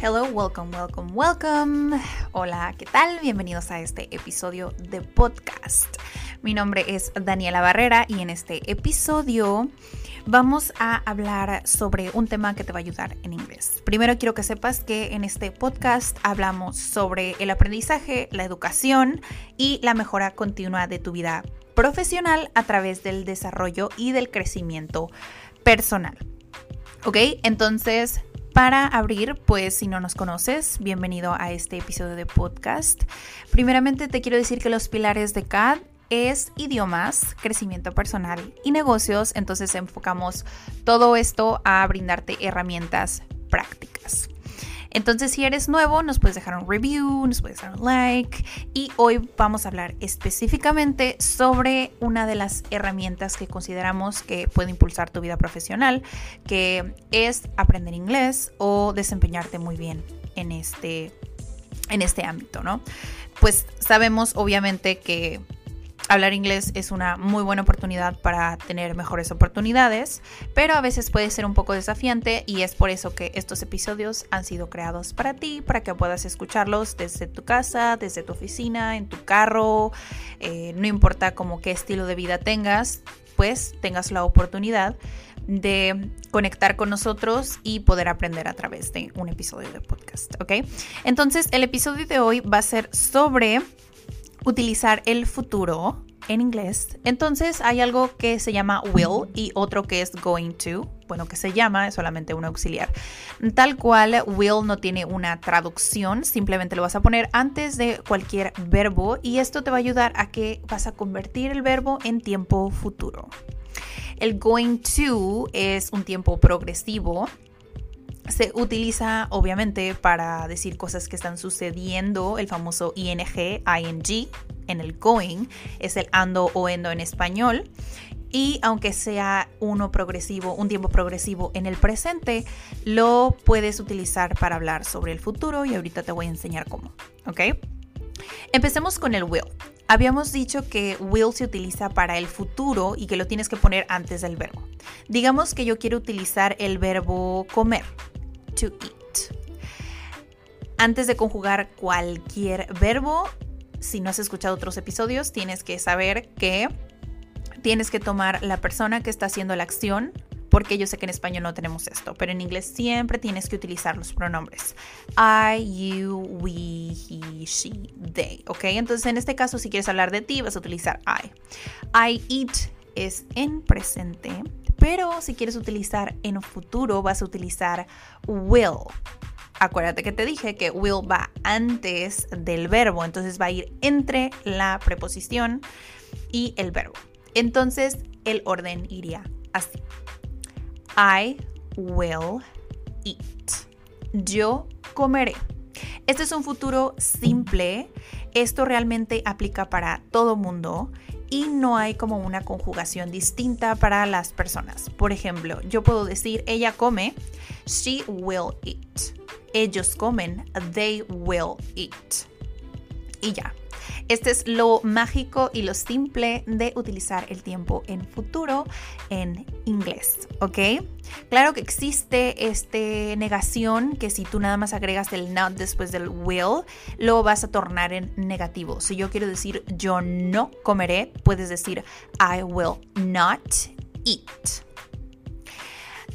Hello, welcome, welcome, welcome. Hola, ¿qué tal? Bienvenidos a este episodio de podcast. Mi nombre es Daniela Barrera y en este episodio vamos a hablar sobre un tema que te va a ayudar en inglés. Primero quiero que sepas que en este podcast hablamos sobre el aprendizaje, la educación y la mejora continua de tu vida profesional a través del desarrollo y del crecimiento personal. ¿Ok? Entonces, para abrir, pues si no nos conoces, bienvenido a este episodio de podcast. Primeramente te quiero decir que los pilares de CAD es idiomas, crecimiento personal y negocios, entonces enfocamos todo esto a brindarte herramientas prácticas. Entonces, si eres nuevo, nos puedes dejar un review, nos puedes dar un like. Y hoy vamos a hablar específicamente sobre una de las herramientas que consideramos que puede impulsar tu vida profesional, que es aprender inglés o desempeñarte muy bien en este, en este ámbito, ¿no? Pues sabemos obviamente que hablar inglés es una muy buena oportunidad para tener mejores oportunidades, pero a veces puede ser un poco desafiante y es por eso que estos episodios han sido creados para ti, para que puedas escucharlos desde tu casa, desde tu oficina, en tu carro, eh, no importa como qué estilo de vida tengas, pues tengas la oportunidad de conectar con nosotros y poder aprender a través de un episodio de podcast, ¿ok? Entonces el episodio de hoy va a ser sobre utilizar el futuro en inglés. Entonces hay algo que se llama will y otro que es going to. Bueno, que se llama, es solamente un auxiliar. Tal cual, will no tiene una traducción, simplemente lo vas a poner antes de cualquier verbo y esto te va a ayudar a que vas a convertir el verbo en tiempo futuro. El going to es un tiempo progresivo se utiliza obviamente para decir cosas que están sucediendo, el famoso ing, ing en el going, es el ando o endo en español. Y aunque sea uno progresivo, un tiempo progresivo en el presente, lo puedes utilizar para hablar sobre el futuro y ahorita te voy a enseñar cómo, ¿ok? Empecemos con el will. Habíamos dicho que will se utiliza para el futuro y que lo tienes que poner antes del verbo. Digamos que yo quiero utilizar el verbo comer Antes de conjugar cualquier verbo, si no has escuchado otros episodios, tienes que saber que tienes que tomar la persona que está haciendo la acción, porque yo sé que en español no tenemos esto, pero en inglés siempre tienes que utilizar los pronombres I, you, we, he, she, they, ¿ok? Entonces en este caso si quieres hablar de ti vas a utilizar I. I eat es en presente, pero si quieres utilizar en futuro, vas a utilizar will. Acuérdate que te dije que will va antes del verbo, entonces va a ir entre la preposición y el verbo. Entonces el orden iría así. I will eat. Yo comeré. Este es un futuro simple. Esto realmente aplica para todo mundo y no hay como una conjugación distinta para las personas. Por ejemplo, yo puedo decir ella come, she will eat. Ellos comen, they will eat. Y ya. Este es lo mágico y lo simple de utilizar el tiempo en futuro en inglés, ¿ok? Claro que existe esta negación que si tú nada más agregas el not después del will, lo vas a tornar en negativo. Si yo quiero decir yo no comeré, puedes decir I will not eat.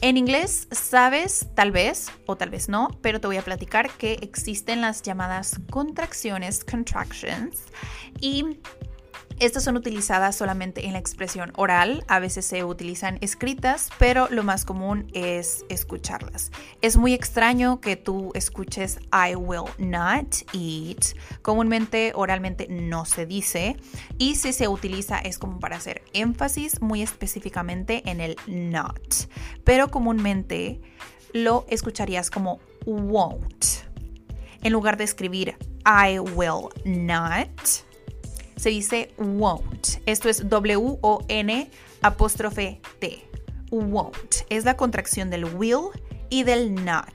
En inglés sabes, tal vez, o tal vez no, pero te voy a platicar que existen las llamadas contracciones, contractions, y Estas son utilizadas solamente en la expresión oral, a veces se utilizan escritas, pero lo más común es escucharlas. Es muy extraño que tú escuches I will not eat. Comúnmente oralmente no se dice y si se utiliza es como para hacer énfasis muy específicamente en el not. Pero comúnmente lo escucharías como won't. En lugar de escribir I will not, se dice won't. Esto es W-O-N apóstrofe T. Won't. Es la contracción del will y del not.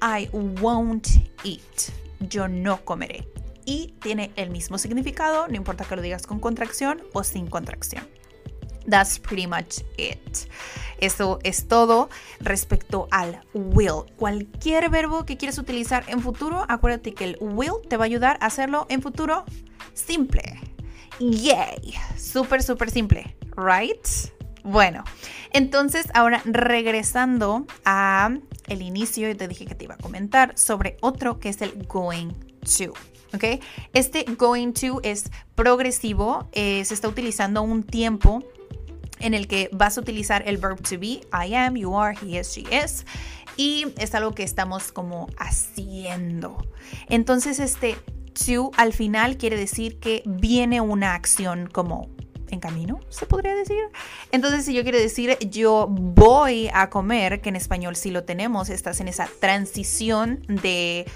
I won't eat. Yo no comeré. Y tiene el mismo significado, no importa que lo digas con contracción o sin contracción. That's pretty much it. Eso es todo respecto al will. Cualquier verbo que quieras utilizar en futuro, acuérdate que el will te va a ayudar a hacerlo en futuro simple. Yay. Súper, súper simple. Right? Bueno, entonces ahora regresando a el inicio, y te dije que te iba a comentar sobre otro que es el going to. ¿ok? Este going to es progresivo, eh, se está utilizando un tiempo en el que vas a utilizar el verb to be, I am, you are, he is, she is, y es algo que estamos como haciendo. Entonces este to al final quiere decir que viene una acción como en camino, se podría decir. Entonces, si yo quiero decir yo voy a comer, que en español sí lo tenemos, estás en esa transición de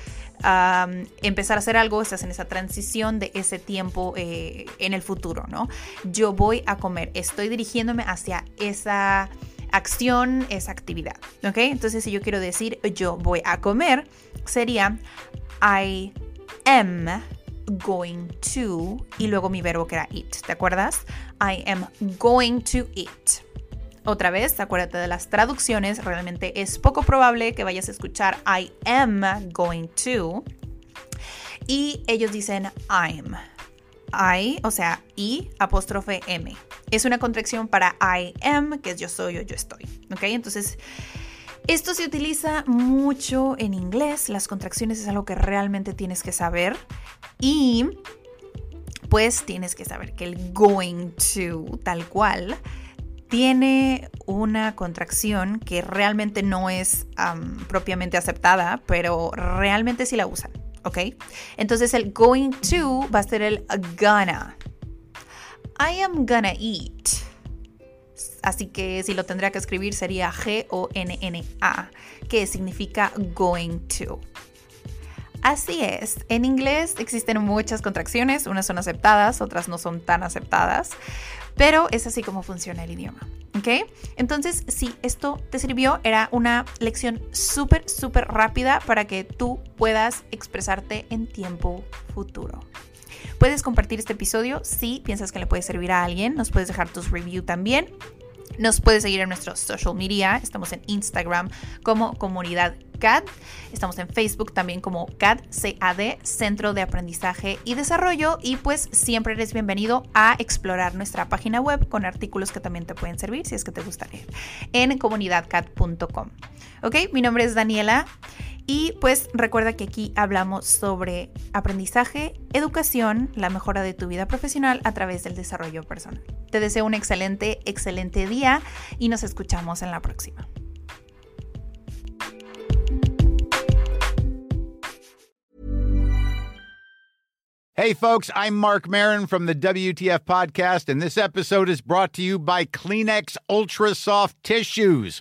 empezar a hacer algo, estás en esa transición de ese tiempo eh, en el futuro, ¿no? Yo voy a comer, estoy dirigiéndome hacia esa acción, esa actividad, ¿ok? Entonces, si yo quiero decir yo voy a comer, sería I am going to y luego mi verbo que era eat, ¿te acuerdas? I am going to eat. Otra vez, acuérdate de las traducciones, realmente es poco probable que vayas a escuchar I am going to. Y ellos dicen I'm. I, o sea, I apóstrofe M. Es una contracción para I am, que es yo soy o yo estoy. ¿Ok? Entonces, esto se utiliza mucho en inglés. Las contracciones es algo que realmente tienes que saber. Y pues tienes que saber que el going to, tal cual, tiene una contracción que realmente no es propiamente aceptada, pero realmente sí la usan, ¿ok? Entonces el going to va a ser el gonna. I am gonna eat. Así que si lo tendría que escribir sería G-O-N-N-A, que significa going to. Así es, en inglés existen muchas contracciones, unas son aceptadas, otras no son tan aceptadas, pero es así como funciona el idioma. ¿Ok? Entonces, si esto te sirvió, era una lección súper, súper rápida para que tú puedas expresarte en tiempo futuro. Puedes compartir este episodio si piensas que le puede servir a alguien. Nos puedes dejar tus reviews también. Nos puedes seguir en nuestros social media. Estamos en Instagram como comunidad CAD. Estamos en Facebook también como CAD, CAD, Centro de Aprendizaje y Desarrollo. Y pues siempre eres bienvenido a explorar nuestra página web con artículos que también te pueden servir si es que te gusta leer en comunidadcad.com. Ok, mi nombre es Daniela. Y pues recuerda que aquí hablamos sobre aprendizaje, educación, la mejora de tu vida profesional a través del desarrollo personal. Te deseo un excelente, excelente día y nos escuchamos en la próxima. Hey folks, I'm Mark Marin from the WTF podcast and this episode is brought to you by Kleenex Ultra Soft Tissues